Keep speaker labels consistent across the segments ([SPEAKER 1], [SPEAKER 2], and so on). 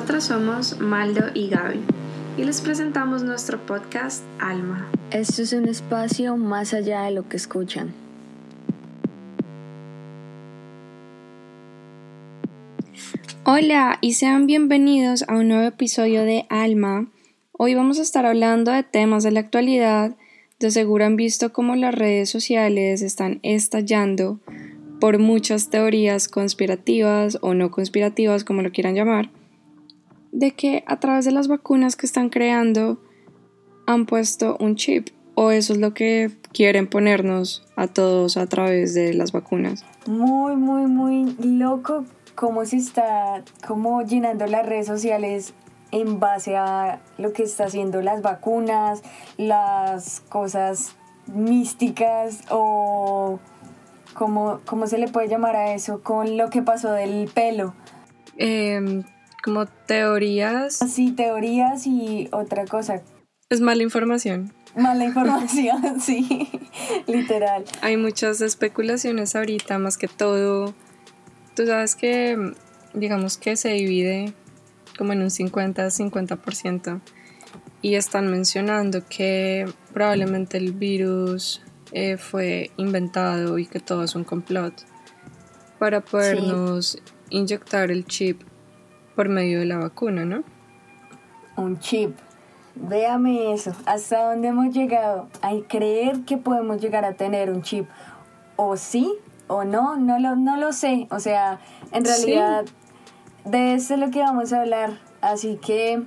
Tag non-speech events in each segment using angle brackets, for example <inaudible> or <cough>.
[SPEAKER 1] Nosotras somos Maldo y Gaby y les presentamos nuestro podcast Alma.
[SPEAKER 2] Esto es un espacio más allá de lo que escuchan.
[SPEAKER 1] Hola y sean bienvenidos a un nuevo episodio de Alma. Hoy vamos a estar hablando de temas de la actualidad. De seguro han visto cómo las redes sociales están estallando por muchas teorías conspirativas o no conspirativas, como lo quieran llamar, de que a través de las vacunas que están creando han puesto un chip o eso es lo que quieren ponernos a todos a través de las vacunas.
[SPEAKER 2] Muy, muy, muy loco cómo se está como llenando las redes sociales en base a lo que está haciendo las vacunas, las cosas místicas o cómo, cómo se le puede llamar a eso con lo que pasó del pelo.
[SPEAKER 1] Em, como teorías.
[SPEAKER 2] Sí, teorías y otra cosa.
[SPEAKER 1] Es mala información.
[SPEAKER 2] Mala información, <laughs> sí, literal.
[SPEAKER 1] Hay muchas especulaciones ahorita, más que todo. Tú sabes que, digamos que se divide como en un 50-50%. Y están mencionando que probablemente el virus eh, fue inventado y que todo es un complot para podernos inyectar el chip por medio de la vacuna, ¿no?
[SPEAKER 2] Un chip. Véame eso, hasta dónde hemos llegado. Hay creer que podemos llegar a tener un chip. O sí o no, no lo, no lo sé. O sea, en realidad de eso es lo que vamos a hablar. Así que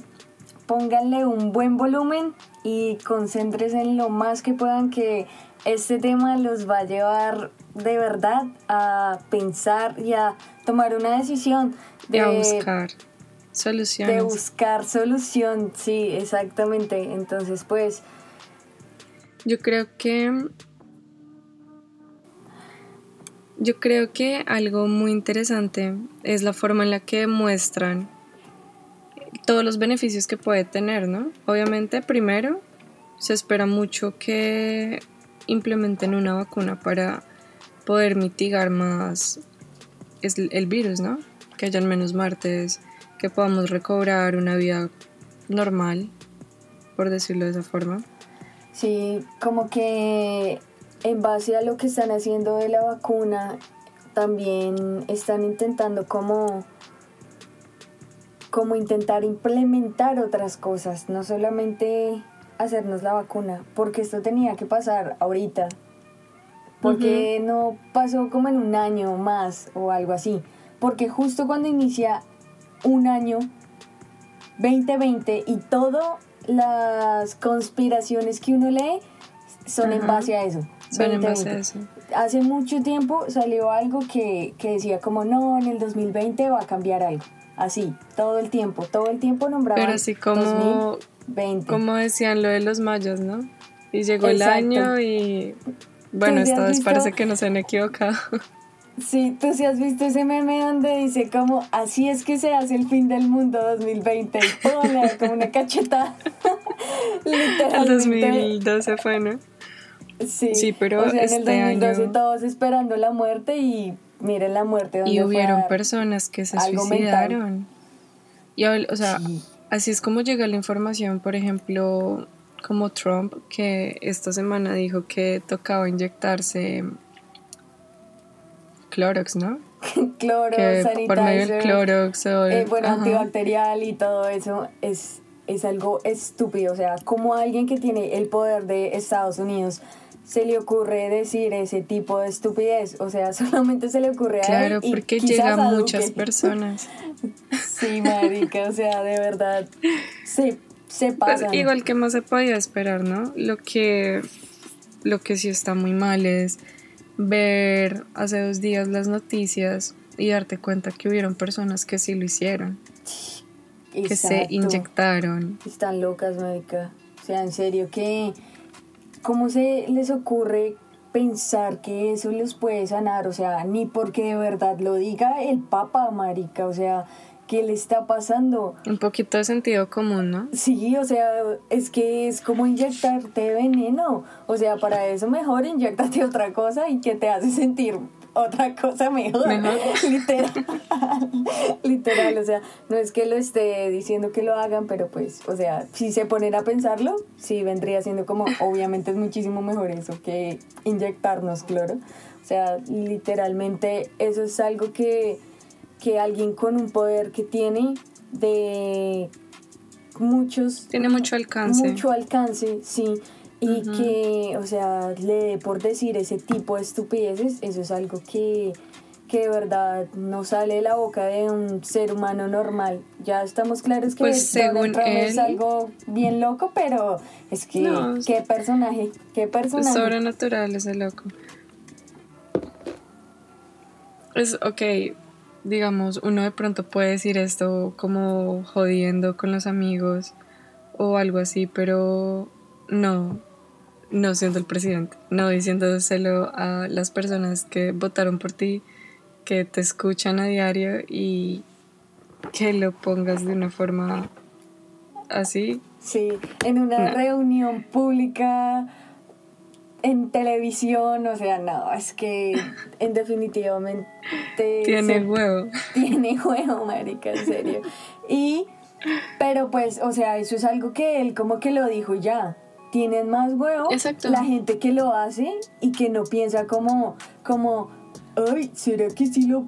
[SPEAKER 2] pónganle un buen volumen y concéntrense en lo más que puedan que este tema los va a llevar de verdad a pensar y a tomar una decisión
[SPEAKER 1] de, buscar soluciones.
[SPEAKER 2] De buscar solución, sí, exactamente. Entonces, pues...
[SPEAKER 1] Yo creo que... Yo creo que algo muy interesante es la forma en la que muestran todos los beneficios que puede tener, ¿no? Obviamente, primero, se espera mucho que implementen una vacuna para poder mitigar más el virus, ¿no? que hayan menos martes, que podamos recobrar una vida normal, por decirlo de esa forma.
[SPEAKER 2] Sí, como que en base a lo que están haciendo de la vacuna, también están intentando como como intentar implementar otras cosas, no solamente hacernos la vacuna, porque esto tenía que pasar ahorita, porque no pasó como en un año más o algo así porque justo cuando inicia un año 2020 y todas las conspiraciones que uno lee son en base a eso.
[SPEAKER 1] Son en base a eso.
[SPEAKER 2] Hace mucho tiempo salió algo que, decía como no, en el 2020 va a cambiar algo. Así, todo el tiempo, todo el tiempo nombraba.
[SPEAKER 1] Pero así como, 2020. como decían lo de los mayas, ¿no? Y llegó el año y bueno, esta vez parece que no se han equivocado. <laughs>
[SPEAKER 2] Sí, tú sí has visto ese meme donde dice como así es que se hace el fin del mundo 2020 y pone como una cacheta. <laughs> <laughs>
[SPEAKER 1] Literalmente. El 2012 fue, ¿no?
[SPEAKER 2] Sí,
[SPEAKER 1] sí pero
[SPEAKER 2] o sea,
[SPEAKER 1] este
[SPEAKER 2] en el 2012
[SPEAKER 1] año...
[SPEAKER 2] todos esperando la muerte y miren la muerte donde
[SPEAKER 1] Y hubieron personas que se suicidaron. Y, o sea, así es como llega la información, por ejemplo, como Trump, que esta semana dijo que tocaba inyectarse Clorox, ¿no? <laughs>
[SPEAKER 2] Clorox,
[SPEAKER 1] que por medio del Clorox o
[SPEAKER 2] eh, bueno, antibacterial y todo eso es, es algo estúpido. O sea, como alguien que tiene el poder de Estados Unidos se le ocurre decir ese tipo de estupidez. O sea, <laughs> solamente se le ocurre a
[SPEAKER 1] él.
[SPEAKER 2] Claro,
[SPEAKER 1] porque llegan muchas personas. <laughs>
[SPEAKER 2] sí, marica, o sea, de verdad. Se, se pues, pasan.
[SPEAKER 1] igual que más se podía esperar, ¿no? Lo que, lo que sí está muy mal es ver hace dos días las noticias y darte cuenta que hubieron personas que sí lo hicieron. Que se inyectaron.
[SPEAKER 2] Están locas, marica. O sea, en serio, que ¿cómo se les ocurre pensar que eso les puede sanar? O sea, ni porque de verdad lo diga el Papa, marica. O sea, ¿qué le está pasando?
[SPEAKER 1] Un poquito de sentido común, ¿no?
[SPEAKER 2] Sí, o sea, es que es como inyectarte veneno. O sea, para eso mejor inyectate otra cosa y que te hace sentir otra cosa mejor. <laughs> Literal. Literal, o sea, no es que lo esté diciendo que lo hagan, pero pues, o sea, si se ponen a pensarlo, sí vendría siendo como, obviamente es muchísimo mejor eso que inyectarnos cloro. O sea, literalmente eso es algo que, que alguien con un poder que tiene de muchos...
[SPEAKER 1] Tiene mucho alcance.
[SPEAKER 2] Mucho alcance, sí y que, o sea, le por decir ese tipo de estupideces, eso es algo que, que de verdad no sale de la boca de un ser humano normal. Ya estamos claros que
[SPEAKER 1] pues según es
[SPEAKER 2] algo bien loco, pero es que qué personaje, qué personaje.
[SPEAKER 1] sobrenatural ese loco. Es ok, digamos, uno de pronto puede decir esto como jodiendo con los amigos o algo así, pero no, no siendo el presidente, no diciéndoselo a las personas que votaron por ti, que te escuchan a diario y que lo pongas de una forma así.
[SPEAKER 2] Sí, en una reunión pública, en televisión, o sea, no, es que en definitivamente...
[SPEAKER 1] Tiene huevo.
[SPEAKER 2] Tiene huevo, marica, en serio. Y, pero pues, o sea, eso es algo que él como que lo dijo ya tienen más huevo la gente que lo hace y que no piensa como, como, ay, ¿será que sí lo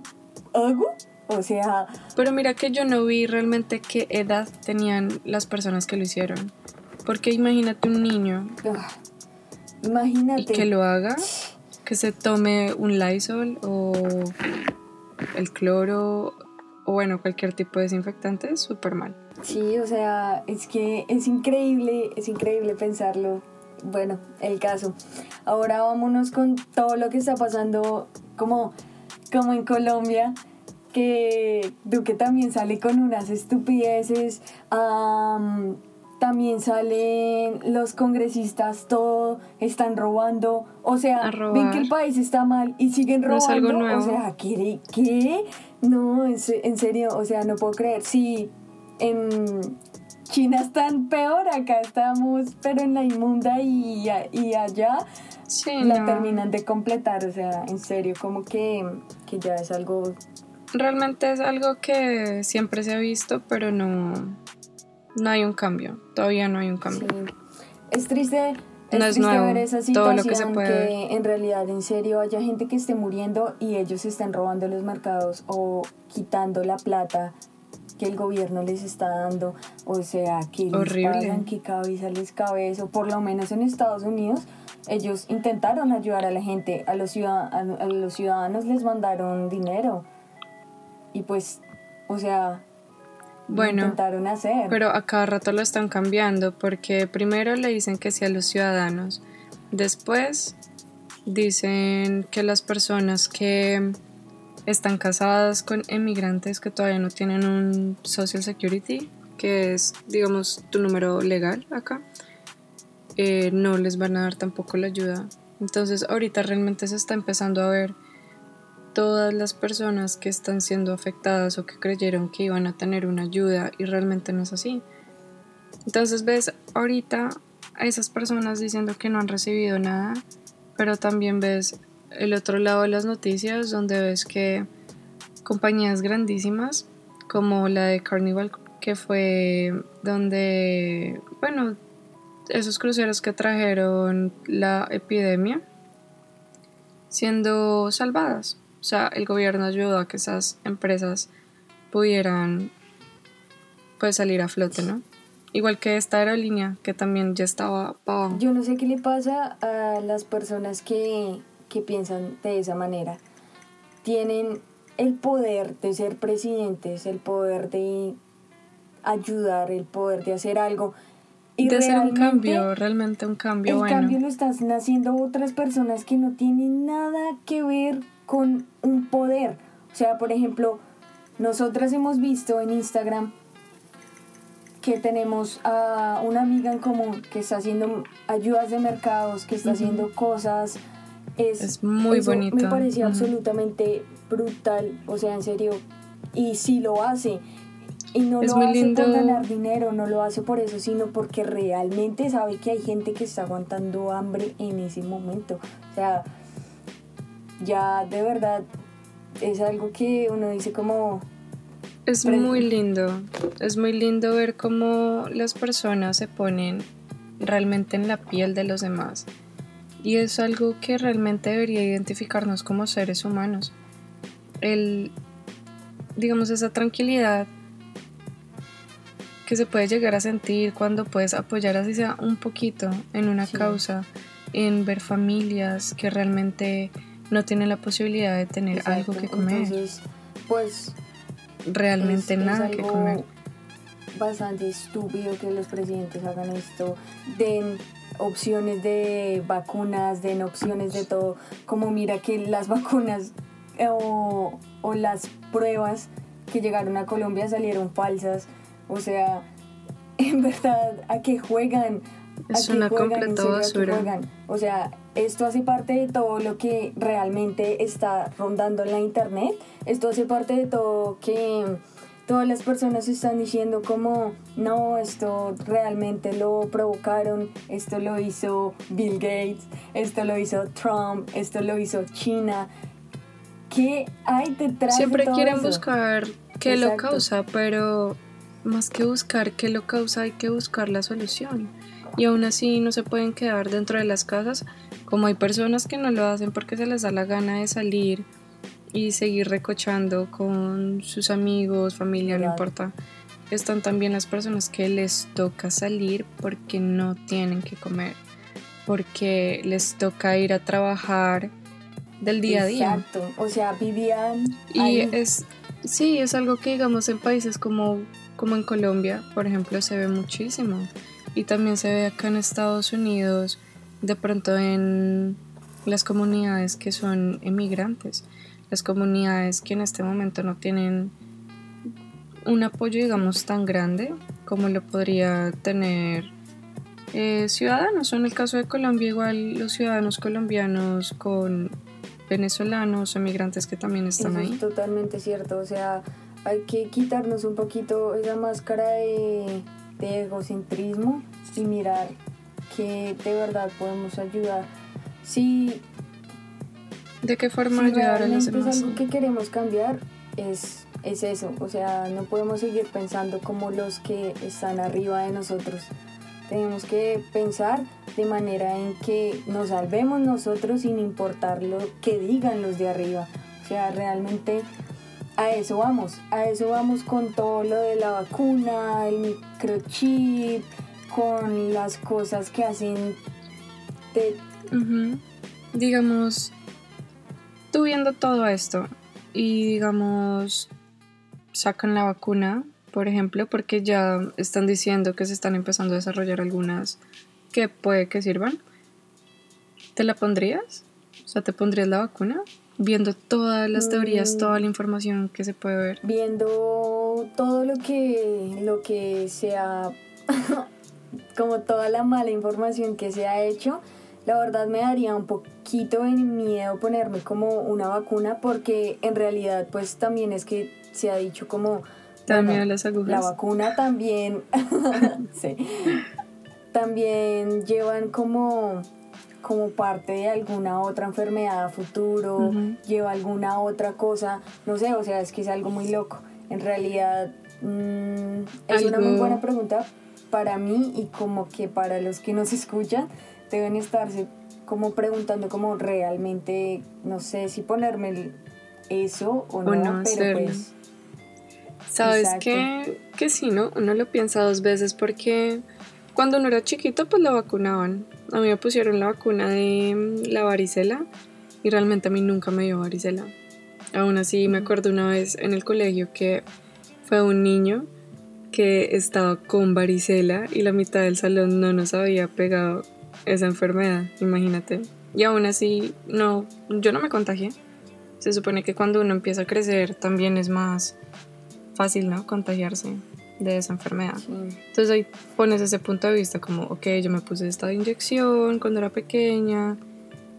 [SPEAKER 2] hago? O sea...
[SPEAKER 1] Pero mira que yo no vi realmente qué edad tenían las personas que lo hicieron. Porque imagínate un niño.
[SPEAKER 2] Ah, imagínate.
[SPEAKER 1] Y que lo haga, que se tome un Lysol o el cloro o bueno, cualquier tipo de desinfectante, es súper mal.
[SPEAKER 2] Sí, o sea, es que es increíble, es increíble pensarlo. Bueno, el caso. Ahora vámonos con todo lo que está pasando como, como en Colombia, que Duque también sale con unas estupideces. También salen los congresistas, todo, están robando. O sea, ven que el país está mal y siguen robando. algo nuevo. O sea, ¿qué? ¿qué? No, en serio, o sea, no puedo creer. Sí, en China están peor, acá estamos, pero en la inmunda y, y allá la terminan de completar, o sea, en serio, como que, que ya es algo...
[SPEAKER 1] Realmente es algo que siempre se ha visto, pero no, no hay un cambio, todavía no hay un cambio.
[SPEAKER 2] Es triste es, triste ver esa situación que, en realidad en serio haya gente que esté muriendo y ellos estén robando los mercados o quitando la plata que el gobierno les está dando, o sea, que les pagan, que cabeza les cabe o por lo menos en Estados Unidos ellos intentaron ayudar a la gente, a los, ciudadanos, a los ciudadanos les mandaron dinero. Y pues, o sea, bueno, intentaron hacer.
[SPEAKER 1] Pero a cada rato lo están cambiando porque primero le dicen que sí a los ciudadanos, después dicen que las personas que están casadas con emigrantes que todavía no tienen un Social Security, que es, digamos, tu número legal acá, eh, no les van a dar tampoco la ayuda. Entonces ahorita realmente se está empezando a ver todas las personas que están siendo afectadas o que creyeron que iban a tener una ayuda y realmente no es así. Entonces ves ahorita a esas personas diciendo que no han recibido nada, pero también ves el otro lado de las noticias donde ves que compañías grandísimas como la de Carnival que fue donde, bueno, esos cruceros que trajeron la epidemia siendo salvadas. O sea, el gobierno ayudó a que esas empresas pudieran pues salir a flote, ¿no? Igual que esta aerolínea que también ya estaba abajo.
[SPEAKER 2] Yo no sé qué le pasa a las personas que, que piensan de esa manera. Tienen el poder de ser presidentes, el poder de ayudar, el poder de hacer algo.
[SPEAKER 1] Y de hacer un cambio, realmente un cambio.
[SPEAKER 2] El cambio lo están haciendo otras personas que no tienen nada que ver con un poder. O sea, por ejemplo, nosotras hemos visto en Instagram que tenemos a una amiga en común que está haciendo ayudas de mercados, que está haciendo cosas. Es,
[SPEAKER 1] muy bonito.
[SPEAKER 2] Me pareció absolutamente brutal, o sea, en serio. Y si lo hace. Y no lo hace por ganar dinero, no lo hace por eso, sino porque realmente sabe que hay gente que está aguantando hambre en ese momento. O sea, ya de verdad es algo que uno dice como...
[SPEAKER 1] Es muy lindo, es muy lindo ver cómo las personas se ponen realmente en la piel de los demás. Y es algo que realmente debería identificarnos como seres humanos. El, digamos, esa tranquilidad que se puede llegar a sentir cuando puedes apoyar así sea un poquito en una causa, en ver familias que realmente no tienen la posibilidad de tener algo que comer.
[SPEAKER 2] Entonces, pues
[SPEAKER 1] realmente nada que comer.
[SPEAKER 2] Bastante estúpido que los presidentes hagan esto, den opciones de vacunas, den opciones de todo, como mira que las <laughs> vacunas eh, o, o las pruebas que llegaron a Colombia salieron falsas, o sea, <laughs> en verdad, ¿a qué juegan?
[SPEAKER 1] Es una completa basura.
[SPEAKER 2] O sea, esto hace parte de todo lo que realmente está rondando en la internet. Esto hace parte de todo que todas las personas están diciendo como, no, esto realmente lo provocaron, esto lo hizo Bill Gates, esto lo hizo Trump, esto lo hizo China. ¿Qué hay detrás
[SPEAKER 1] Siempre
[SPEAKER 2] de todo
[SPEAKER 1] quieren
[SPEAKER 2] eso?
[SPEAKER 1] buscar qué lo causa, pero más que buscar qué lo causa, hay que buscar la solución. Y aún así no se pueden quedar dentro de las casas, como hay personas que no lo hacen porque se les da la gana de salir y seguir recochando con sus amigos, familia, no importa. Están también las personas que les toca salir porque no tienen que comer, porque les toca ir a trabajar del día a día.
[SPEAKER 2] Exacto, o sea, vivían...
[SPEAKER 1] Y
[SPEAKER 2] ahí.
[SPEAKER 1] es, sí, es algo que digamos en países como, como en Colombia, por ejemplo, se ve muchísimo. Y también se ve acá en Estados Unidos, de pronto en las comunidades que son emigrantes, las comunidades que en este momento no tienen un apoyo, digamos, tan grande como lo podría tener eh, ciudadanos. En el caso de Colombia, igual los ciudadanos colombianos con venezolanos o migrantes que también están
[SPEAKER 2] Eso
[SPEAKER 1] ahí.
[SPEAKER 2] Es totalmente cierto, o sea, hay que quitarnos un poquito esa máscara de, de egocentrismo y mirar que de verdad podemos ayudar. Si,
[SPEAKER 1] ¿De qué forma
[SPEAKER 2] si
[SPEAKER 1] ayudar a los demás?
[SPEAKER 2] es algo que queremos cambiar, es, es eso, o sea, no podemos seguir pensando como los que están arriba de nosotros. Tenemos que pensar de manera en que nos salvemos nosotros sin importar lo que digan los de arriba. O sea, realmente a eso vamos, a eso vamos con todo lo de la vacuna, el microchip, con las cosas que hacen de...
[SPEAKER 1] Digamos, tú viendo todo esto y digamos, sacan la vacuna, por ejemplo, porque ya están diciendo que se están empezando a desarrollar algunas que puede que sirvan. ¿Te la pondrías? O sea, ¿te pondrías la vacuna? Viendo todas las teorías,
[SPEAKER 2] Mm.
[SPEAKER 1] toda la información que se puede ver.
[SPEAKER 2] viendo todo lo que lo que se ha <laughs> como toda la mala información que se ha hecho la verdad me daría un poquito de miedo ponerme como una vacuna porque en realidad pues también es que se ha dicho como
[SPEAKER 1] ¿Te da
[SPEAKER 2] bueno,
[SPEAKER 1] miedo las agujas?
[SPEAKER 2] la vacuna también <laughs> sí, también llevan como como parte de alguna otra enfermedad a futuro, lleva alguna otra cosa, no sé, o sea, es que es algo muy loco. En realidad, mm, es una muy buena pregunta para mí y como que para los que nos escuchan, deben estarse como preguntando como realmente, no sé si ponerme eso o no,
[SPEAKER 1] no
[SPEAKER 2] pero
[SPEAKER 1] hacerlo.
[SPEAKER 2] pues...
[SPEAKER 1] Sabes que, que sí, ¿no? Uno lo piensa dos veces porque cuando uno era chiquito pues lo vacunaban. A mí me pusieron la vacuna de mm, la varicela y realmente a mí nunca me dio varicela. Aún así me acuerdo una vez en el colegio que fue un niño que estaba con varicela y la mitad del salón no nos había pegado esa enfermedad, imagínate. Y aún así, no, yo no me contagié. Se supone que cuando uno empieza a crecer también es más fácil, ¿no? Contagiarse de esa enfermedad.
[SPEAKER 2] sí.
[SPEAKER 1] Entonces ahí pones ese punto de vista como, ok, yo me puse esta inyección cuando era pequeña,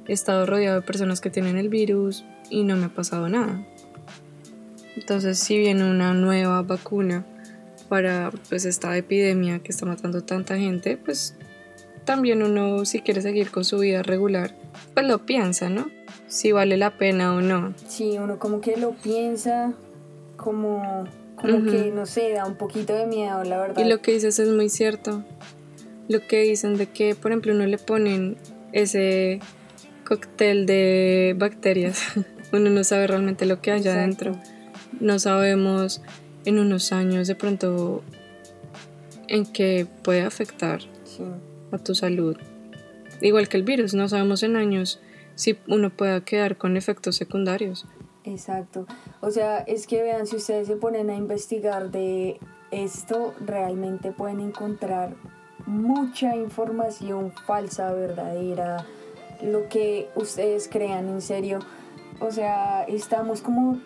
[SPEAKER 1] he estado rodeado de personas que tienen el virus y no me ha pasado nada. Entonces si viene una nueva vacuna para pues esta epidemia que está matando tanta gente, pues también uno si quiere seguir con su vida regular, pues lo piensa, ¿no? si vale la pena o no.
[SPEAKER 2] Sí, uno como que lo piensa, como, como que, no sé, da un poquito de miedo, la verdad.
[SPEAKER 1] Y lo que dices es muy cierto. Lo que dicen de que, por ejemplo, uno le ponen ese cóctel de bacterias, <laughs> uno no sabe realmente lo que hay adentro. No sabemos en unos años de pronto en qué puede afectar a tu salud. Igual que el virus, no sabemos en años si uno pueda quedar con efectos secundarios.
[SPEAKER 2] Exacto. O sea, es que vean, si ustedes se ponen a investigar de esto, realmente pueden encontrar mucha información falsa, verdadera, lo que ustedes crean, en serio. O sea, estamos como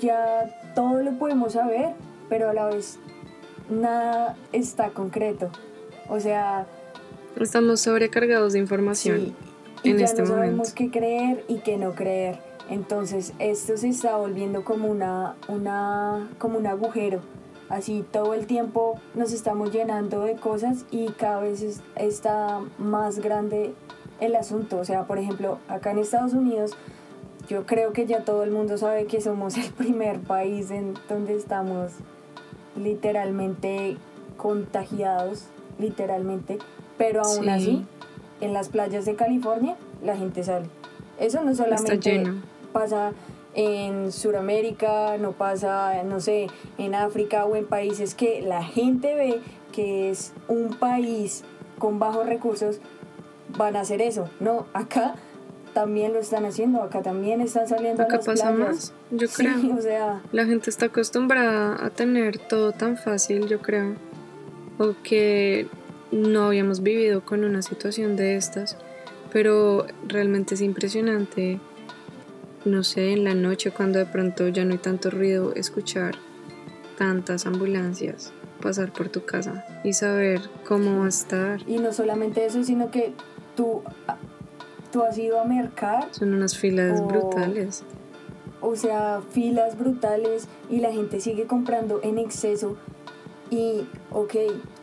[SPEAKER 2] ya todo lo podemos saber, pero a la vez nada está concreto. O sea,
[SPEAKER 1] estamos sobrecargados de información
[SPEAKER 2] y en ya este no sabemos qué creer y qué no creer. Entonces esto se está volviendo como una, una, como un agujero. Así todo el tiempo nos estamos llenando de cosas y cada vez está más grande el asunto. O sea, por ejemplo, acá en Estados Unidos, yo creo que ya todo el mundo sabe que somos el <laughs> primer país en donde estamos literalmente contagiados, literalmente, pero aún así, en las playas de California, la gente sale. Eso no solamente pasa en Sudamérica, no pasa, no sé, en África o en países que la gente ve que es un país con bajos recursos, van a hacer eso. No, acá también lo están haciendo, acá también están saliendo acá a las pasa más,
[SPEAKER 1] yo creo. o sea, la gente está acostumbrada a tener todo tan fácil, yo creo. O que no habíamos vivido con una situación de estas, pero realmente es impresionante, no sé, en la noche cuando de pronto ya no hay tanto ruido, escuchar tantas ambulancias pasar por tu casa y saber cómo va a estar.
[SPEAKER 2] Y no solamente eso, sino que tú, tú has ido a mercar.
[SPEAKER 1] Son unas filas brutales.
[SPEAKER 2] O sea, filas brutales y la gente sigue comprando en exceso. Y, ok,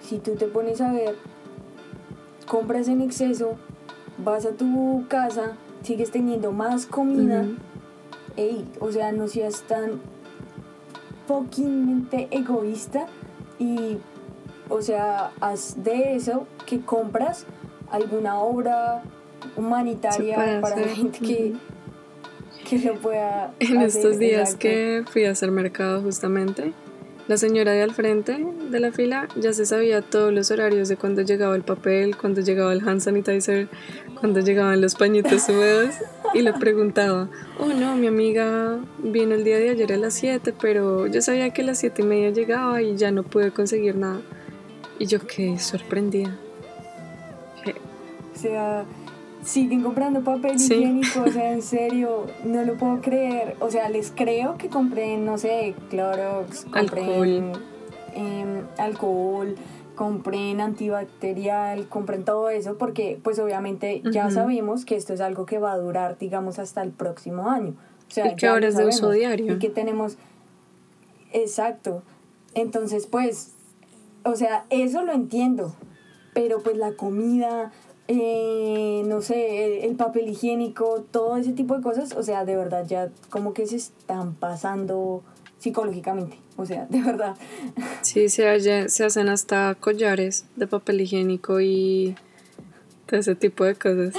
[SPEAKER 2] si tú te pones a ver, compras en exceso, vas a tu casa, sigues teniendo más comida. Ey, o sea, no seas tan poquamente egoísta y, o sea, haz de eso que compras alguna obra humanitaria para la gente que, que lo pueda <laughs>
[SPEAKER 1] En estos días que fui a hacer mercado justamente, la señora de al frente de la fila ya se sabía todos los horarios de cuando llegaba el papel, cuando llegaba el hand sanitizer, cuando llegaban los pañitos húmedos y le preguntaba, oh no, mi amiga vino el día de ayer a las 7, pero yo sabía que a las 7 y media llegaba y ya no pude conseguir nada. Y yo quedé sorprendida.
[SPEAKER 2] O sea, siguen comprando papel higiénico, o sea, en serio, no lo puedo creer. O sea, les creo que compren, no sé, Clorox, compren alcohol, em, alcohol compren antibacterial, compren todo eso, porque pues obviamente ya sabemos que esto es algo que va a durar, digamos, hasta el próximo año. O sea,
[SPEAKER 1] y que ahora es de uso diario.
[SPEAKER 2] Y que tenemos... Exacto. Entonces, pues, o sea, eso lo entiendo, pero pues la comida, eh, no sé, el, papel higiénico, todo ese tipo de cosas, o sea, de verdad ya como que se están pasando psicológicamente, o sea, de verdad.
[SPEAKER 1] Sí, se, se hacen hasta collares de papel higiénico y ese tipo de cosas.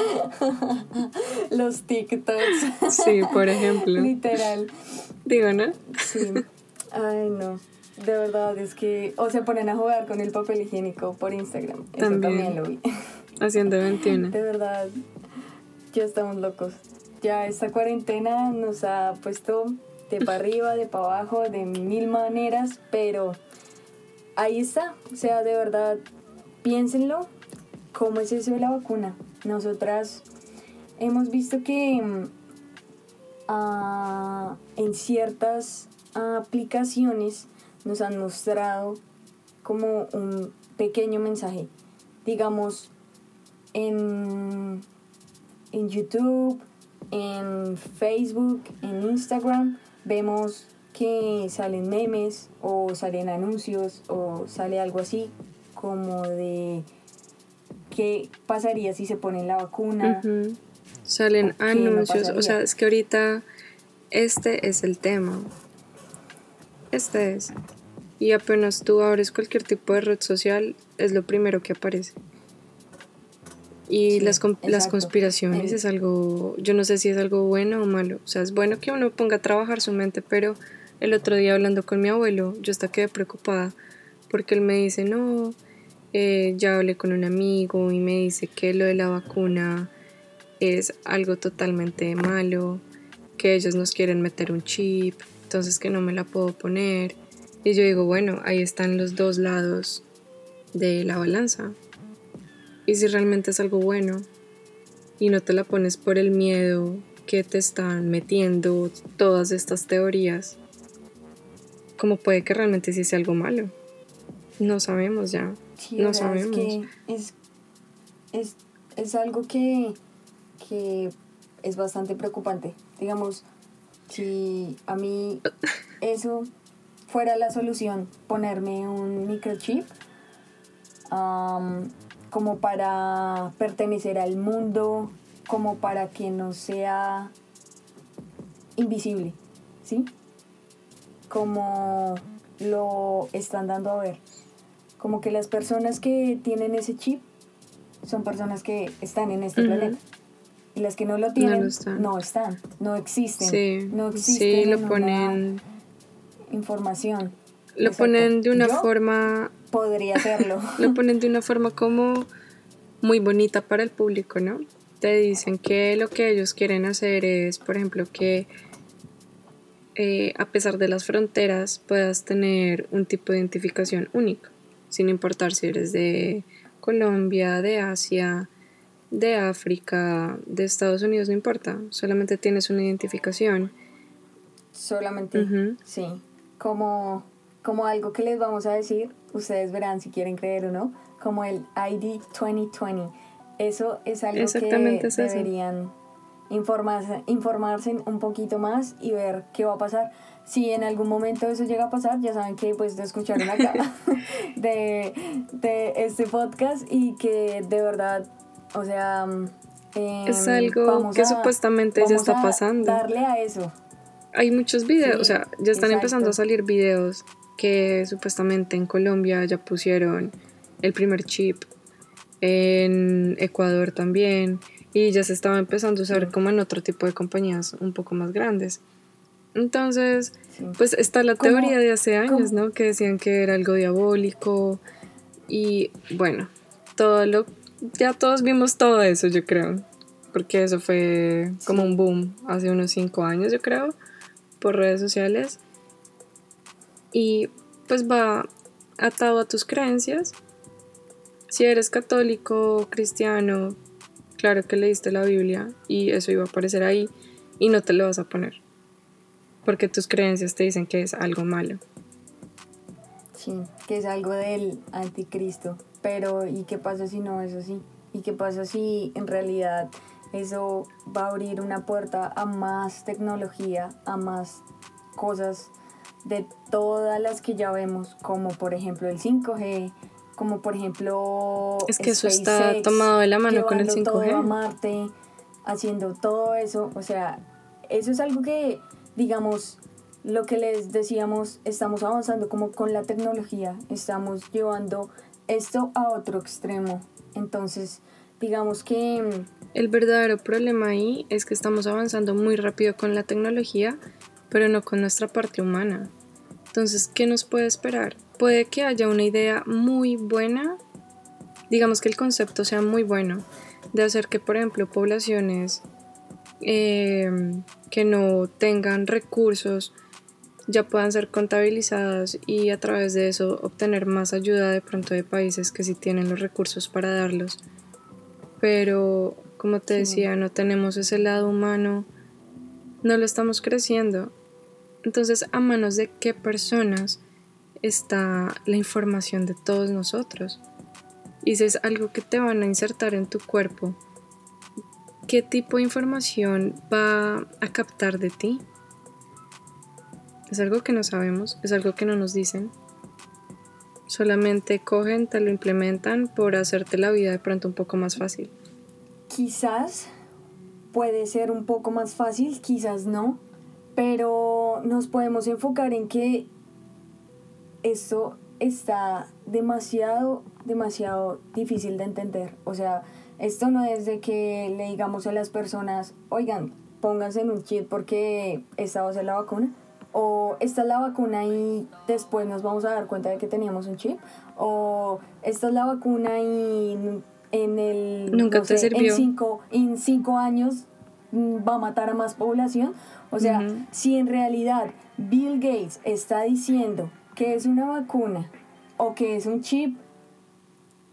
[SPEAKER 1] <laughs>
[SPEAKER 2] Los TikToks.
[SPEAKER 1] Sí, por ejemplo.
[SPEAKER 2] Literal.
[SPEAKER 1] Digo, ¿no?
[SPEAKER 2] Sí. Ay, no. De verdad, es que. O se ponen a jugar con el papel higiénico por Instagram. Eso también lo vi.
[SPEAKER 1] Haciendo 21.
[SPEAKER 2] De verdad, ya estamos locos. Ya esta cuarentena nos ha puesto de para arriba, de para abajo, de mil maneras, pero ahí está. O sea, de verdad, piénsenlo. ¿Cómo es eso de la vacuna? Nosotras hemos visto que mm, ah, en ciertas aplicaciones nos han mostrado como un pequeño mensaje. Digamos, en, en YouTube, en Facebook, en Instagram, vemos que salen memes o salen anuncios o sale algo así como de qué pasaría si se pone la vacuna,
[SPEAKER 1] Salen anuncios, o sea, es que ahorita este es el tema. Este es. Y apenas tú abres cualquier tipo de red social, es lo primero que aparece. Y las, las conspiraciones es algo, yo no sé si es algo bueno o malo. O sea, es bueno que uno ponga a trabajar su mente, pero el otro día hablando con mi abuelo, yo hasta quedé preocupada porque él me dice, no, eh, ya hablé con un amigo y me dice que lo de la vacuna es algo totalmente malo, que ellos nos quieren meter un chip, entonces que no me la puedo poner. Y yo digo, bueno, ahí están los dos lados de la balanza. Y si realmente es algo bueno y no te la pones por el miedo que te están metiendo todas estas teorías, ¿cómo puede que realmente sí sea algo malo? No sabemos ya. no sabemos.
[SPEAKER 2] Es, es, es, algo que, que es bastante preocupante. Digamos, si a mí eso fuera la solución, ponerme un microchip, como para pertenecer al mundo, como para que no sea invisible, ¿sí? Como lo están dando a ver. Como que las personas que tienen ese chip son personas que están en este planeta. Y las que no lo tienen no, están, no existen. Sí, no existen. Sí, lo ponen. Información.
[SPEAKER 1] Lo ponen de una forma
[SPEAKER 2] podría hacerlo. <laughs>
[SPEAKER 1] Lo ponen de una forma como muy bonita para el público, ¿no? Te dicen que lo que ellos quieren hacer es, por ejemplo, que eh, a pesar de las fronteras puedas tener un tipo de identificación único, sin importar si eres de Colombia, de Asia, de África, de Estados Unidos, no importa, solamente tienes una identificación.
[SPEAKER 2] Solamente, sí, como, como algo que les vamos a decir ustedes verán si quieren creer o no, como el ID 2020. Eso es algo que deberían informarse, informarse un poquito más y ver qué va a pasar. Si en algún momento eso llega a pasar, ya saben que pues de escucharon acá <laughs> de, de este podcast y que de verdad, o sea...
[SPEAKER 1] es em, algo que supuestamente ya está pasando.
[SPEAKER 2] Darle a eso.
[SPEAKER 1] Hay muchos videos, o sea, ya están empezando a salir videos que supuestamente en Colombia ya pusieron el primer chip, en Ecuador también, y ya se estaba empezando a usar como en otro tipo de compañías un poco más grandes. Entonces, pues está la teoría de hace años, ¿no? Que decían que era algo diabólico y bueno, todo lo ya todos vimos todo eso, yo creo, porque eso fue como un boom hace unos cinco años, yo creo, por redes sociales y pues va atado a tus creencias. Si eres católico, cristiano, claro que leíste la Biblia y eso iba a aparecer ahí y no te lo vas a poner. Porque tus creencias te dicen que es algo malo.
[SPEAKER 2] Sí, que es algo del anticristo. Pero ¿y qué pasa si no es así? ¿Y qué pasa si en realidad eso va a abrir una puerta a más tecnología, a más cosas de todas las que ya vemos, como por ejemplo el 5G, como por ejemplo...
[SPEAKER 1] Es que eso está tomado de la mano con el 5G.
[SPEAKER 2] Todo a Marte, haciendo todo eso, o sea, eso es algo que, digamos, lo que les decíamos, estamos avanzando como con la tecnología, estamos llevando esto a otro extremo. Entonces, digamos que...
[SPEAKER 1] El verdadero problema ahí es que estamos avanzando muy rápido con la tecnología pero no con nuestra parte humana. Entonces, ¿qué nos puede esperar? Puede que haya una idea muy buena, digamos que el concepto sea muy bueno, de hacer que, por ejemplo, poblaciones em, que no tengan recursos ya puedan ser contabilizadas y a través de eso obtener más ayuda de pronto de países que sí tienen los recursos para darlos. Pero, como te decía, no tenemos ese lado humano, no lo estamos creciendo entonces, ¿a manos de qué personas está la información de todos nosotros? Y si es algo que te van a insertar en tu cuerpo, ¿qué tipo de información va a captar de ti? Es algo que no sabemos, es algo que no nos dicen. Solamente cogen, te lo implementan por hacerte la vida de pronto un poco más fácil.
[SPEAKER 2] Quizás puede ser un poco más fácil, quizás no, pero nos podemos enfocar en que esto está demasiado, demasiado difícil de entender. O sea, esto no es de que le digamos a las personas, oigan, pónganse en un chip porque esta va a ser la vacuna. O esta es la vacuna y después nos vamos a dar cuenta de que teníamos un chip. O esta es la vacuna y en el...
[SPEAKER 1] Nunca te sirvió.
[SPEAKER 2] En cinco, en cinco años va a matar a más población. O sea, si en realidad Bill Gates está diciendo que es una vacuna o que es un chip,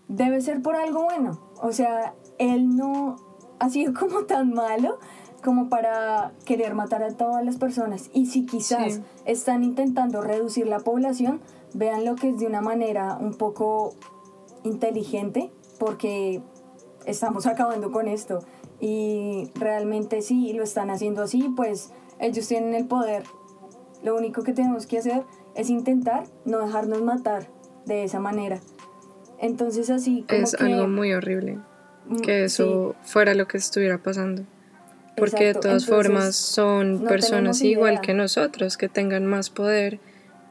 [SPEAKER 2] debe ser por algo bueno. O sea, él no ha sido <laughs> como tan malo como para querer matar a todas las personas. Y si quizás están intentando reducir la población, vean lo que es de una manera un poco inteligente, porque estamos <laughs> acabando con esto. Y realmente sí lo están haciendo así, pues ellos tienen el poder. Lo único que tenemos que hacer es intentar no dejarnos matar de esa manera. Entonces así
[SPEAKER 1] como es algo muy horrible mm, que eso fuera lo que estuviera pasando. Porque de todas formas son personas igual que nosotros, que tengan más poder,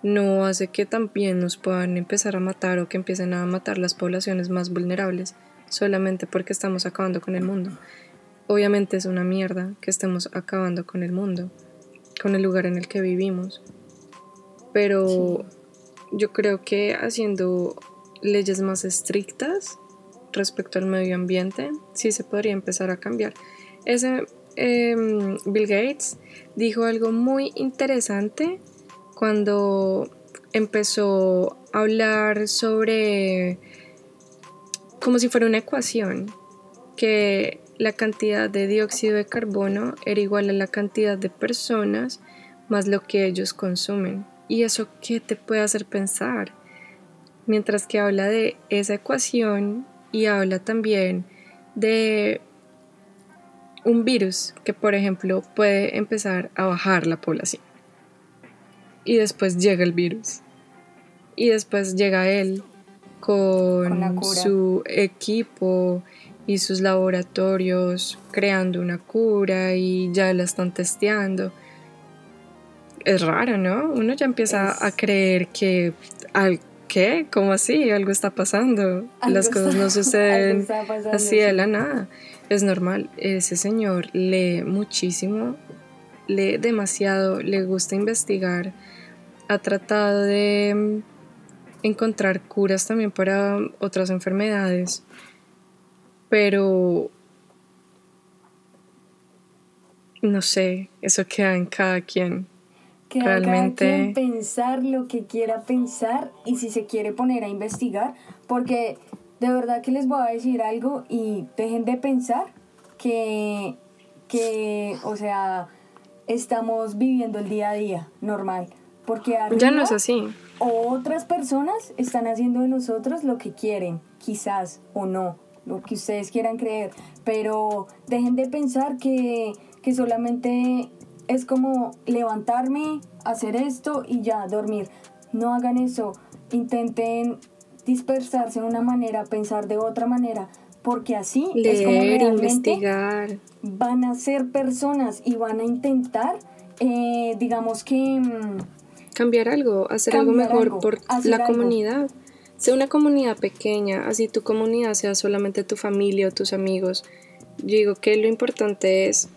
[SPEAKER 1] no hace que también nos puedan empezar a matar o que empiecen a matar las poblaciones más vulnerables solamente porque estamos acabando con el mundo. Obviamente es una mierda que estemos acabando con el mundo, con el lugar en el que vivimos. Pero yo creo que haciendo leyes más estrictas respecto al medio ambiente, sí se podría empezar a cambiar. Ese em, Bill Gates dijo algo muy interesante cuando empezó a hablar sobre como si fuera una ecuación, que la cantidad de dióxido de carbono era igual a la cantidad de personas más lo que ellos consumen. ¿Y eso qué te puede hacer pensar? Mientras que habla de esa ecuación y habla también de un virus que, por ejemplo, puede empezar a bajar la población. Y después llega el virus. Y después llega él con, su equipo y sus laboratorios creando una cura y ya la están testeando. Es raro, ¿no? Uno ya empieza a creer que al ¿qué? ¿Cómo así? Algo está pasando. Las cosas no <laughs> suceden así de la nada. Es normal. Ese señor lee muchísimo, lee demasiado, le gusta investigar. Ha tratado de mm, encontrar curas también para otras enfermedades. Pero no sé, eso queda en cada quien.
[SPEAKER 2] Queda Realmente... cada quien pensar lo que quiera pensar y si se quiere poner a investigar, porque de verdad que les voy a decir algo y dejen de pensar que, que o sea, estamos viviendo el día a día normal, porque
[SPEAKER 1] ya no es así.
[SPEAKER 2] Otras personas están haciendo de nosotros lo que quieren, quizás o no, lo que ustedes quieran creer, pero dejen de pensar que, que solamente es como levantarme, hacer esto y ya, dormir. No hagan eso. Intenten dispersarse de una manera, pensar de otra manera, porque así es como realmente investigar. van a ser personas y van a intentar, eh, digamos que... Mm,
[SPEAKER 1] cambiar algo, hacer algo mejor por la comunidad. Sea una comunidad pequeña, así tu comunidad sea solamente tu familia o tus amigos. Yo digo que lo importante es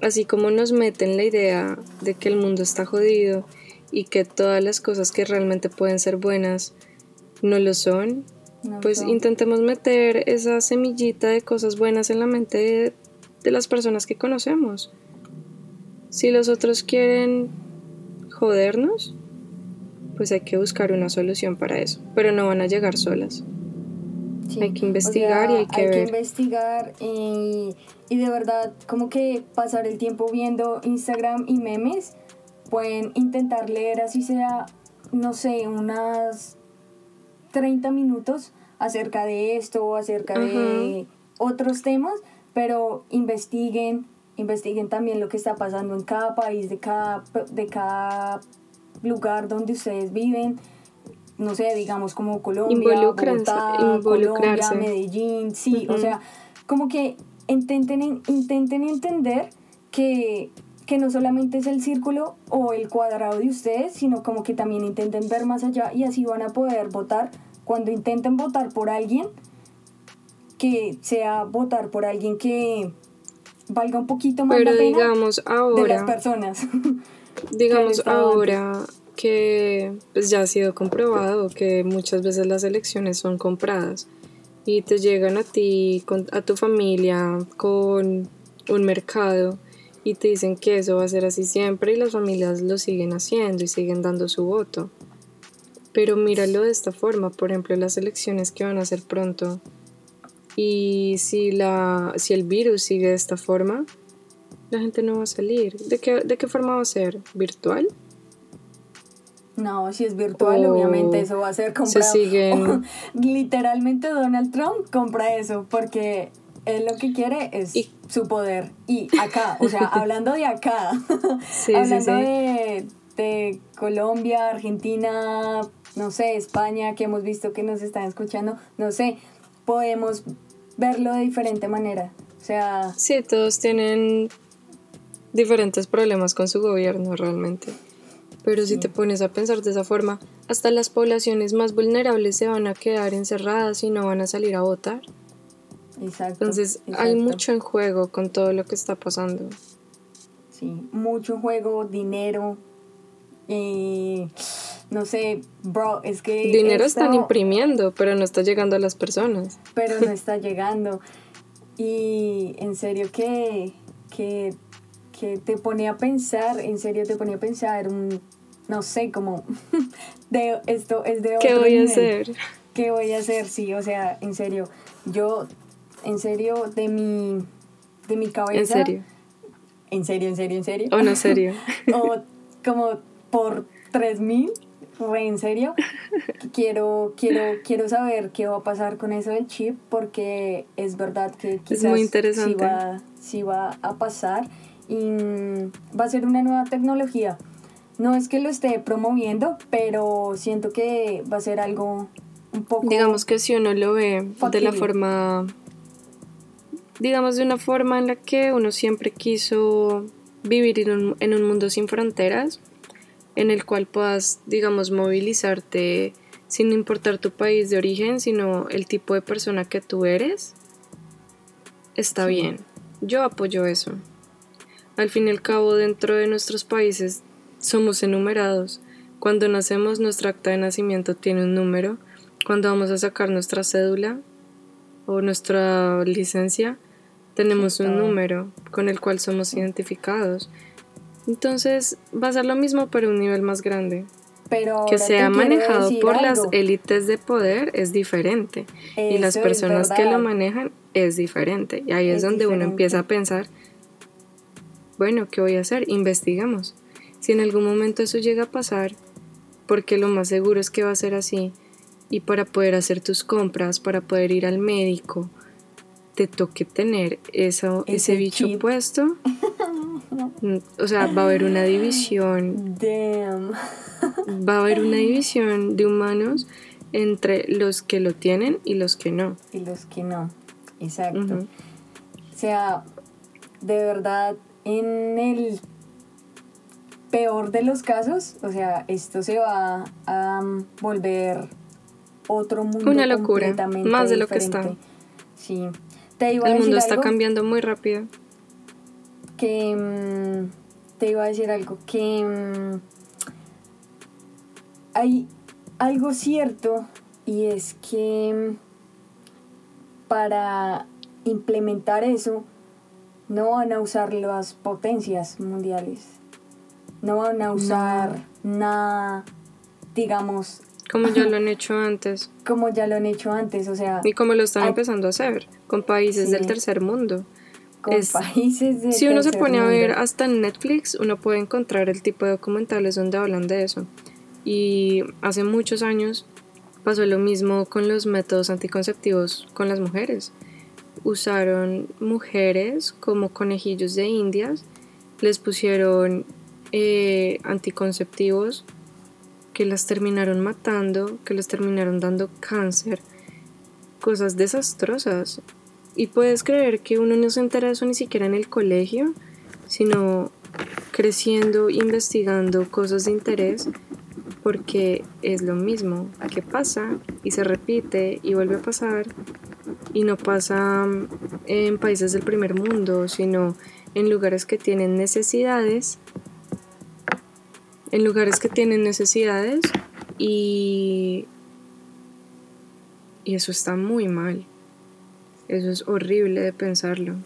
[SPEAKER 1] Así como nos meten la idea de que el mundo está jodido y que todas las cosas que realmente pueden ser buenas no lo son, pues intentemos meter esa semillita de cosas buenas en la mente de, las personas que conocemos. Si los otros quieren jodernos, pues hay que buscar una solución para eso, pero no van a llegar solas. Hay que investigar y hay que
[SPEAKER 2] hay
[SPEAKER 1] que
[SPEAKER 2] investigar y, y, de verdad como que pasar el tiempo viendo Instagram y memes, pueden intentar leer así sea, no sé, unas 30 minutos acerca de esto o acerca de otros temas, pero investiguen, investiguen también lo que está pasando en cada país, de cada, de cada lugar donde ustedes viven no sé, digamos como Colombia, Bogotá, Colombia, Medellín, sí, o sea, como que intenten, intenten entender que, que no solamente es el círculo o el cuadrado de ustedes, sino como que también intenten ver más allá y así van a poder votar. Cuando intenten votar por alguien, que sea votar por alguien que valga un poquito más
[SPEAKER 1] Pero
[SPEAKER 2] la pena
[SPEAKER 1] digamos ahora,
[SPEAKER 2] de las personas. <laughs>
[SPEAKER 1] digamos ahora que pues ya ha sido comprobado que muchas veces las elecciones son compradas y te llegan a ti, con- a tu familia, con un mercado y te dicen que eso va a ser así siempre y las familias lo siguen haciendo y siguen dando su voto. Pero míralo de esta forma, por ejemplo, las elecciones que van a ser pronto y si, la, si el virus sigue de esta forma, la gente no va a salir. ¿De qué, de qué forma va a ser? ¿Virtual?
[SPEAKER 2] No, si es virtual, obviamente eso va a ser
[SPEAKER 1] Se
[SPEAKER 2] comprado.
[SPEAKER 1] siguen... <laughs>
[SPEAKER 2] Literalmente Donald Trump compra eso porque él lo que quiere es
[SPEAKER 1] Y-
[SPEAKER 2] su poder. Y acá, o sea, <laughs> hablando de acá,
[SPEAKER 1] Sí, sí,
[SPEAKER 2] hablando
[SPEAKER 1] sí.
[SPEAKER 2] De, de Colombia, Argentina, no sé, España, que hemos visto que nos están escuchando, no sé, podemos verlo de diferente manera. O sea,
[SPEAKER 1] Sí, todos tienen diferentes problemas con su gobierno realmente. Pero si te pones a pensar de esa forma, hasta las poblaciones más vulnerables se van a quedar encerradas y no van a salir a votar.
[SPEAKER 2] exacto.
[SPEAKER 1] Entonces hay mucho en juego con todo lo que está pasando.
[SPEAKER 2] Sí, mucho juego, dinero. Y no sé, bro, es que.
[SPEAKER 1] Dinero
[SPEAKER 2] esto-
[SPEAKER 1] están imprimiendo, pero no está llegando a las personas.
[SPEAKER 2] Pero no <laughs> está llegando. Y en serio que, que, que te pone a pensar, en serio te pone a pensar un, no sé, como, <laughs> de esto es de
[SPEAKER 1] ¿Qué
[SPEAKER 2] otro
[SPEAKER 1] voy a
[SPEAKER 2] nivel.
[SPEAKER 1] hacer?
[SPEAKER 2] ¿Qué voy a hacer? Sí, o sea, en serio, yo, en serio, de mi, de mi cabeza.
[SPEAKER 1] ¿En serio?
[SPEAKER 2] En serio, en serio, en serio.
[SPEAKER 1] ¿O no serio? <laughs>
[SPEAKER 2] o como por 3000, re en serio. Quiero, quiero, quiero saber qué va a pasar con eso del chip, porque es verdad que quizás
[SPEAKER 1] muy interesante.
[SPEAKER 2] Sí, va, sí va a pasar y va a ser una nueva tecnología. No es que lo esté promoviendo, pero siento que va a ser algo un poco...
[SPEAKER 1] Digamos que si uno lo ve de la
[SPEAKER 2] Factible.
[SPEAKER 1] forma, digamos de una forma en la que uno siempre quiso vivir en un, en un mundo sin fronteras, en el cual puedas, digamos, movilizarte sin importar tu país de origen, sino el tipo de persona que tú eres, está
[SPEAKER 2] Sí.
[SPEAKER 1] bien. Yo apoyo eso. Al fin y al cabo, dentro de nuestros países somos enumerados. Cuando nacemos, nuestra acta de nacimiento tiene un número. Cuando vamos a sacar nuestra cédula o nuestra licencia, tenemos un número con el cual somos identificados. Entonces, va a ser lo mismo, pero a un nivel más grande.
[SPEAKER 2] pero
[SPEAKER 1] Que sea manejado por las élites de poder es diferente. y las personas que lo manejan es diferente. Y ahí es,
[SPEAKER 2] Es
[SPEAKER 1] donde uno empieza a pensar, bueno, ¿qué voy a hacer? Investigamos. Si en algún momento eso llega a pasar, porque lo más seguro es que va a ser así, y para poder hacer tus compras, para poder ir al médico, te toque tener eso, ese
[SPEAKER 2] Ese
[SPEAKER 1] bicho puesto. <laughs> mm, O sea, va a haber una división
[SPEAKER 2] Damn. <laughs>
[SPEAKER 1] va a haber una <laughs> división de humanos entre los que lo tienen y los que no.
[SPEAKER 2] Y los que no. Exacto. O sea, de verdad, en el peor de los casos, o sea, esto se va a um, volver otro mundo
[SPEAKER 1] Una locura,
[SPEAKER 2] completamente
[SPEAKER 1] más de lo que
[SPEAKER 2] diferente. Sí. Te iba a
[SPEAKER 1] El
[SPEAKER 2] decir
[SPEAKER 1] mundo está
[SPEAKER 2] algo
[SPEAKER 1] cambiando muy rápido.
[SPEAKER 2] que mm, te iba a decir algo que mm, hay algo cierto y es que mm, para implementar eso no van a usar las potencias mundiales no van a usar nada digamos
[SPEAKER 1] Como ya lo han <laughs> hecho antes
[SPEAKER 2] como ya lo han hecho antes o sea
[SPEAKER 1] y como lo están empezando a hacer con países
[SPEAKER 2] Sí.
[SPEAKER 1] del tercer mundo.
[SPEAKER 2] con
[SPEAKER 1] es-
[SPEAKER 2] países de
[SPEAKER 1] Si uno se pone a ver hasta en Netflix, uno puede encontrar el tipo de documentales donde hablan de eso. Y hace muchos años pasó lo mismo con los métodos anticonceptivos con las mujeres. Usaron mujeres como conejillos de indias, les pusieron eh, anticonceptivos que las terminaron matando, que les terminaron dando cáncer, cosas desastrosas. Y puedes creer que uno no se entera de eso ni siquiera en el colegio, sino creciendo, investigando cosas de interés, porque es lo mismo que pasa y se repite y vuelve a pasar. Y no pasa en países del primer mundo, sino en lugares que tienen necesidades. En lugares que tienen necesidades y, y eso está muy mal. Eso es horrible de pensarlo.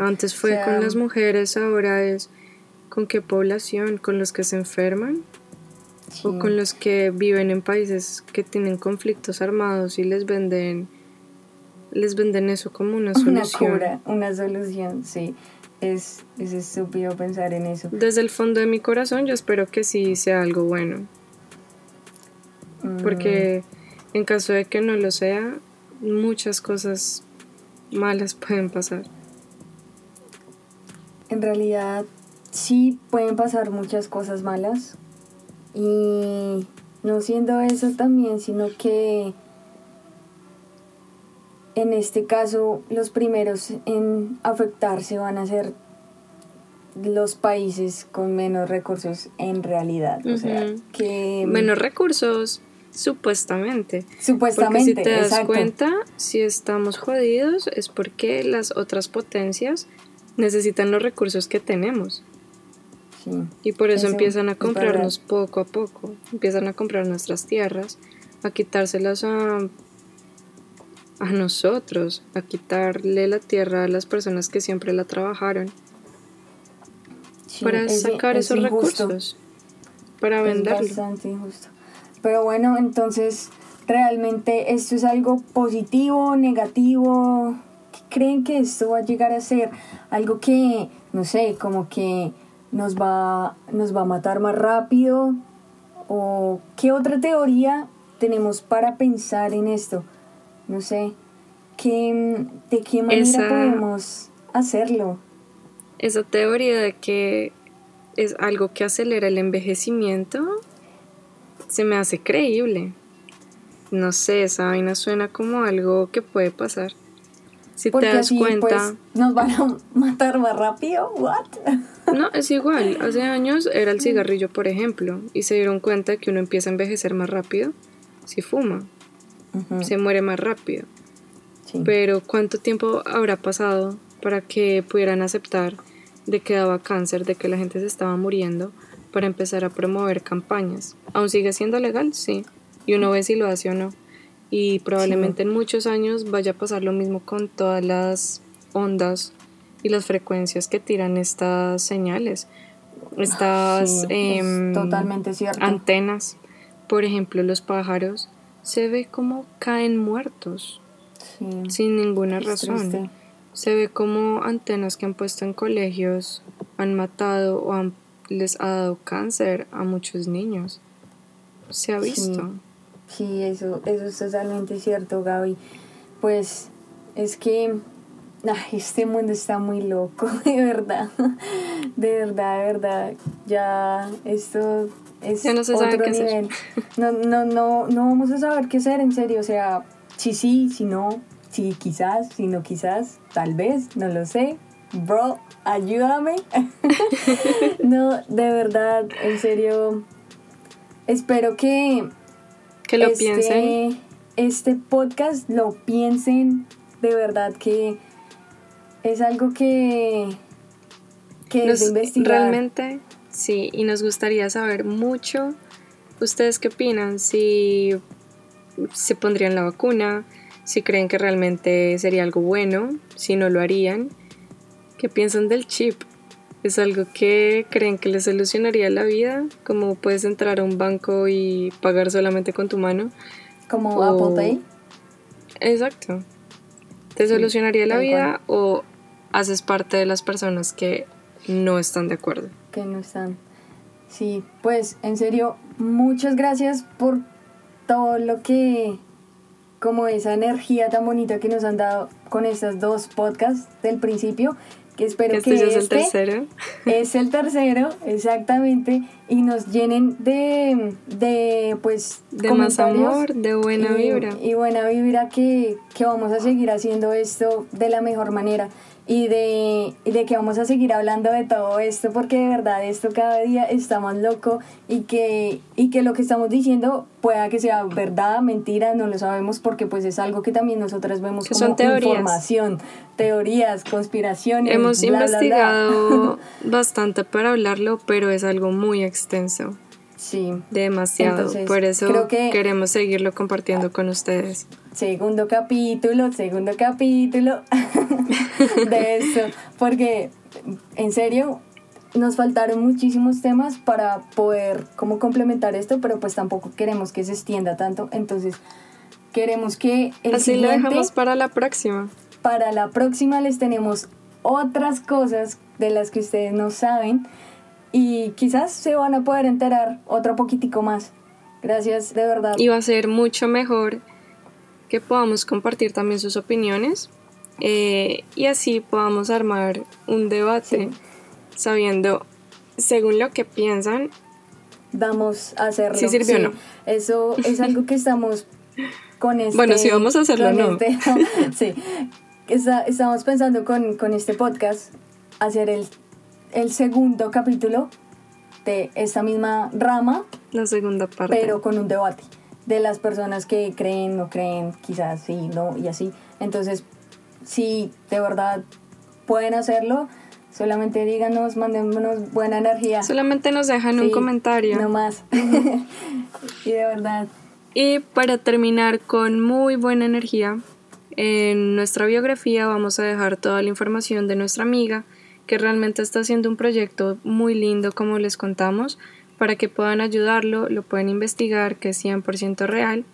[SPEAKER 1] Antes fue con las mujeres, ahora es con qué población, con los que se enferman o con los que viven en países que tienen conflictos armados y les venden les venden eso como una <laughs> solución.
[SPEAKER 2] Una cura, una solución, sí. Es, es estúpido pensar en eso.
[SPEAKER 1] Desde el fondo de mi corazón yo espero que sí sea algo bueno. Porque mm. en caso de que no lo sea, muchas cosas malas pueden pasar.
[SPEAKER 2] En realidad sí pueden pasar muchas cosas malas y no siendo eso también, sino que en este caso los primeros en afectarse van a ser los países con menos recursos en realidad. O sea, que...
[SPEAKER 1] Menos recursos, supuestamente.
[SPEAKER 2] Supuestamente.
[SPEAKER 1] Porque si te das cuenta, si estamos jodidos es porque las otras potencias necesitan los recursos que tenemos. y por eso, empiezan a comprarnos poco a poco. Empiezan a comprar nuestras tierras, a quitárselas a, a nosotros, a quitarle la tierra a las personas que siempre la trabajaron. para sacar esos recursos, para venderlo.
[SPEAKER 2] bastante injusto. Pero bueno, entonces, ¿realmente esto es algo positivo, negativo? creen que esto va a llegar a ser algo que, no sé, como que nos va, nos va a matar más rápido? ¿O qué otra teoría tenemos para pensar en esto? No sé, ¿qué, ¿de qué manera podemos hacerlo?
[SPEAKER 1] Esa teoría de que es algo que acelera el envejecimiento se me hace creíble. No sé, esa vaina suena como algo que puede pasar. Si te das cuenta. Pues,
[SPEAKER 2] ¿Nos van a matar más rápido? ¿What? <laughs>
[SPEAKER 1] No, es igual. <laughs> Hace años era el cigarrillo, por ejemplo, y se dieron cuenta que uno empieza a envejecer más rápido si fuma. Se muere más rápido. Pero ¿cuánto tiempo habrá pasado para que pudieran aceptar de que daba cáncer, de que la gente se estaba muriendo, para empezar a promover campañas? ¿Aún sigue siendo legal? Sí. Y uno ve si lo hace o no y probablemente en muchos años vaya a pasar lo mismo con todas las ondas y las frecuencias que tiran estas señales, estas em,
[SPEAKER 2] totalmente
[SPEAKER 1] antenas. Por ejemplo, los pájaros se ve como caen muertos sin ninguna razón. Se ve como antenas que han puesto en colegios han matado o han, les ha dado cáncer a muchos niños. Se ha visto.
[SPEAKER 2] Sí, eso, eso es totalmente cierto, Gaby. Pues es que este mundo está muy loco, <laughs> de verdad. De verdad, de verdad. Ya esto es otro nivel. <laughs> No, no, no, no vamos a saber qué hacer, en serio. O sea, sí, sí, si no, sí, quizás, si no, quizás, tal vez, no lo sé. Bro, ayúdame. <laughs> no, de verdad, en serio. Espero que
[SPEAKER 1] que lo este, piensen.
[SPEAKER 2] Este podcast lo piensen, de verdad que es algo que, que es investigar.
[SPEAKER 1] Realmente, sí, y nos gustaría saber mucho. ¿Ustedes qué opinan? Si se pondrían la vacuna, si creen que realmente sería algo bueno, si no lo harían. ¿Qué piensan del chip? ¿Es algo que creen que les solucionaría la vida? Como puedes entrar a un banco y pagar solamente con tu mano.
[SPEAKER 2] Como Apple Pay.
[SPEAKER 1] Exacto. ¿Te solucionaría la vida o haces parte de las personas que no están de acuerdo?
[SPEAKER 2] Que no están. Sí, pues en serio, muchas gracias por todo lo que, como esa energía tan bonita que nos han dado con estas dos podcasts del principio que espero
[SPEAKER 1] que este,
[SPEAKER 2] que
[SPEAKER 1] ya es el
[SPEAKER 2] este
[SPEAKER 1] tercero.
[SPEAKER 2] es el tercero, exactamente, y nos llenen de, de pues,
[SPEAKER 1] De más amor, de buena
[SPEAKER 2] y,
[SPEAKER 1] vibra.
[SPEAKER 2] Y buena vibra que, que vamos a seguir haciendo esto de la mejor manera y de, y de que vamos a seguir hablando de todo esto porque de verdad esto cada día está más loco y que, y que lo que estamos diciendo pueda que sea verdad, mentira, no lo sabemos porque pues es algo que también nosotras vemos
[SPEAKER 1] Que
[SPEAKER 2] como
[SPEAKER 1] son teorías.
[SPEAKER 2] información, teorías, conspiraciones.
[SPEAKER 1] Hemos
[SPEAKER 2] bla, bla, bla.
[SPEAKER 1] investigado <laughs> bastante para hablarlo, pero es algo muy extenso,
[SPEAKER 2] Sí.
[SPEAKER 1] demasiado.
[SPEAKER 2] Entonces,
[SPEAKER 1] Por eso
[SPEAKER 2] creo que-
[SPEAKER 1] queremos seguirlo compartiendo con ustedes.
[SPEAKER 2] Segundo capítulo, segundo capítulo <laughs> de esto. Porque, en serio, nos faltaron muchísimos temas para poder como complementar esto, pero pues tampoco queremos que se extienda tanto. Entonces, queremos que el
[SPEAKER 1] Así lo dejamos para la próxima.
[SPEAKER 2] para la próxima les tenemos otras cosas de las que ustedes no saben y quizás se van a poder enterar otro poquitico más. Gracias, de verdad.
[SPEAKER 1] Y va a ser mucho mejor que podamos compartir también sus opiniones eh, y así podamos armar un debate sabiendo, según lo que piensan,
[SPEAKER 2] vamos a hacerlo.
[SPEAKER 1] ¿Sí sirvió o no?
[SPEAKER 2] Eso es algo que estamos con <laughs> este...
[SPEAKER 1] Bueno, sí vamos a hacerlo,
[SPEAKER 2] con
[SPEAKER 1] ¿no?
[SPEAKER 2] este- <laughs> sí. Está- estamos pensando con, con este podcast hacer el, el segundo capítulo de esta misma rama,
[SPEAKER 1] la segunda parte.
[SPEAKER 2] pero con un debate de las personas que creen, no creen, quizás sí, no, y así. Entonces, si de verdad pueden hacerlo, solamente díganos, mándenos buena energía.
[SPEAKER 1] Solamente nos dejan un comentario.
[SPEAKER 2] No más. <laughs> y de verdad,
[SPEAKER 1] Y para terminar con muy buena energía, en nuestra biografía vamos a dejar toda la información de nuestra amiga, que realmente está haciendo un proyecto muy lindo, como les contamos, para que puedan ayudarlo, lo pueden investigar, que es 100% real,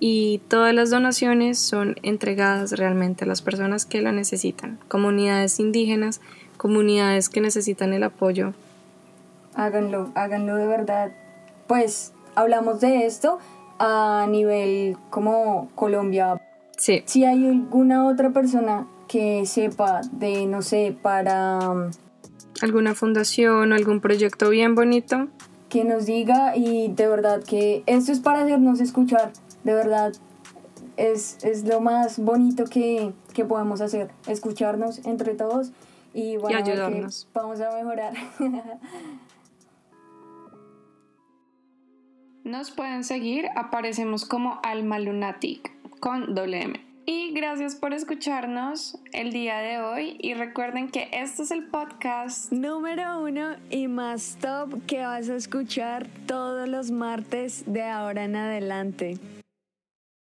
[SPEAKER 1] y todas las donaciones son entregadas realmente a las personas que lo necesitan, comunidades indígenas, comunidades que necesitan el apoyo.
[SPEAKER 2] háganlo, háganlo de verdad. Pues hablamos de esto a nivel como Colombia.
[SPEAKER 1] Sí,
[SPEAKER 2] Si hay alguna otra persona que sepa de, no sé, para um,
[SPEAKER 1] alguna fundación o algún proyecto bien bonito,
[SPEAKER 2] que nos diga y de verdad que esto es para hacernos escuchar, de verdad. Es, es lo más bonito que, que podemos hacer, escucharnos entre todos y, bueno, vamos a mejorar. <laughs>
[SPEAKER 1] Nos pueden seguir, aparecemos como Alma Lunatic con doble M. Y gracias por escucharnos el día de hoy y recuerden que este es el podcast
[SPEAKER 2] Número uno y más top que vas a escuchar todos los martes de ahora en adelante.